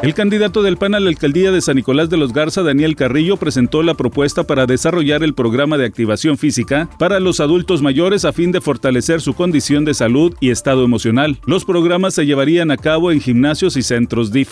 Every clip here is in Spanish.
El candidato del PAN a la alcaldía de San Nicolás de los Garza, Daniel Carrillo, presentó la propuesta para desarrollar el programa de activación física para los adultos mayores a fin de fortalecer su condición de salud y estado emocional. Los programas se llevarían a cabo en gimnasios y centros DIF.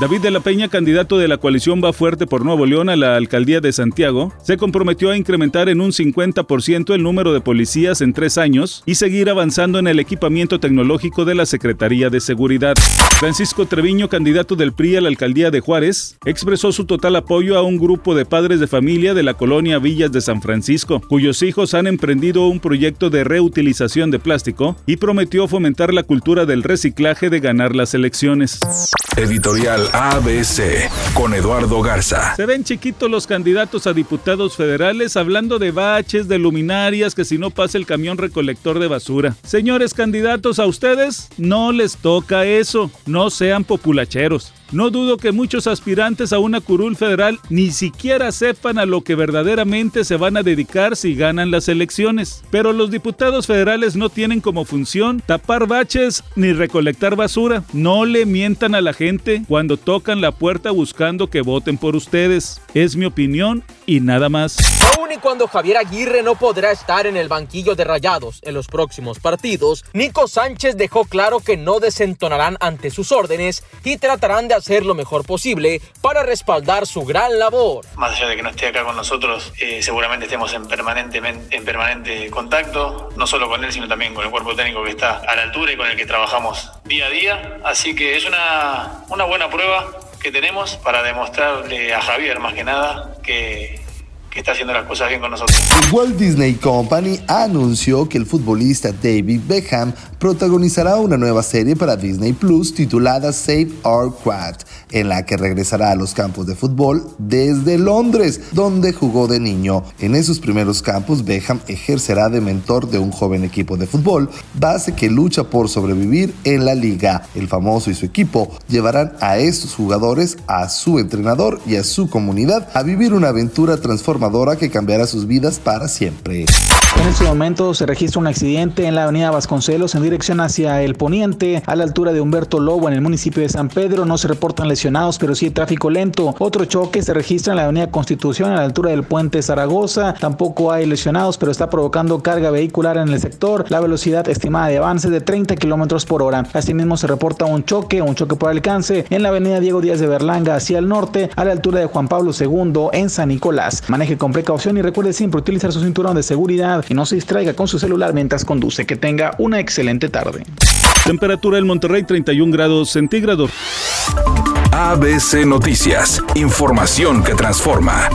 David de la Peña, candidato de la coalición Va Fuerte por Nuevo León a la alcaldía de Santiago, se comprometió a incrementar en un 50% el número de policías en tres años y seguir avanzando en el equipamiento tecnológico de la Secretaría de Seguridad. Francisco Treviño, candidato del PRI la alcaldía de Juárez, expresó su total apoyo a un grupo de padres de familia de la colonia Villas de San Francisco, cuyos hijos han emprendido un proyecto de reutilización de plástico y prometió fomentar la cultura del reciclaje de ganar las elecciones. Editorial ABC con Eduardo Garza. Se ven chiquitos los candidatos a diputados federales hablando de baches, de luminarias, que si no pasa el camión recolector de basura. Señores candidatos, a ustedes no les toca eso. No sean populacheros. No dudo que muchos aspirantes a una curul federal ni siquiera sepan a lo que verdaderamente se van a dedicar si ganan las elecciones. Pero los diputados federales no tienen como función tapar baches ni recolectar basura. No le mientan a la gente cuando tocan la puerta buscando que voten por ustedes. Es mi opinión y nada más. Aún y cuando Javier Aguirre no podrá estar en el banquillo de rayados en los próximos partidos, Nico Sánchez dejó claro que no desentonarán ante sus órdenes y tratarán de hacer lo mejor posible para respaldar su gran labor. Más allá de que no esté acá con nosotros, eh, seguramente estemos en permanente, en permanente contacto, no solo con él, sino también con el cuerpo técnico que está a la altura y con el que trabajamos día a día. Así que es una, una buena prueba que tenemos para demostrarle a Javier, más que nada, que está haciendo con nosotros. Walt Disney Company anunció que el futbolista David Beckham protagonizará una nueva serie para Disney Plus titulada Save Our Quad, en la que regresará a los campos de fútbol desde Londres, donde jugó de niño. En esos primeros campos, Beckham ejercerá de mentor de un joven equipo de fútbol, base que lucha por sobrevivir en la liga. El famoso y su equipo llevarán a estos jugadores, a su entrenador y a su comunidad a vivir una aventura transformadora que cambiará sus vidas para siempre. En este momento se registra un accidente en la avenida Vasconcelos en dirección hacia el poniente, a la altura de Humberto Lobo en el municipio de San Pedro. No se reportan lesionados, pero sí hay tráfico lento. Otro choque se registra en la avenida Constitución a la altura del puente Zaragoza. Tampoco hay lesionados, pero está provocando carga vehicular en el sector. La velocidad estimada de avance de 30 kilómetros por hora. Asimismo se reporta un choque, un choque por alcance en la avenida Diego Díaz de Berlanga hacia el norte, a la altura de Juan Pablo II en San Nicolás. Maneje con precaución y recuerde siempre utilizar su cinturón de seguridad y no se distraiga con su celular mientras conduce. Que tenga una excelente tarde. Temperatura en Monterrey 31 grados centígrados. ABC Noticias, información que transforma.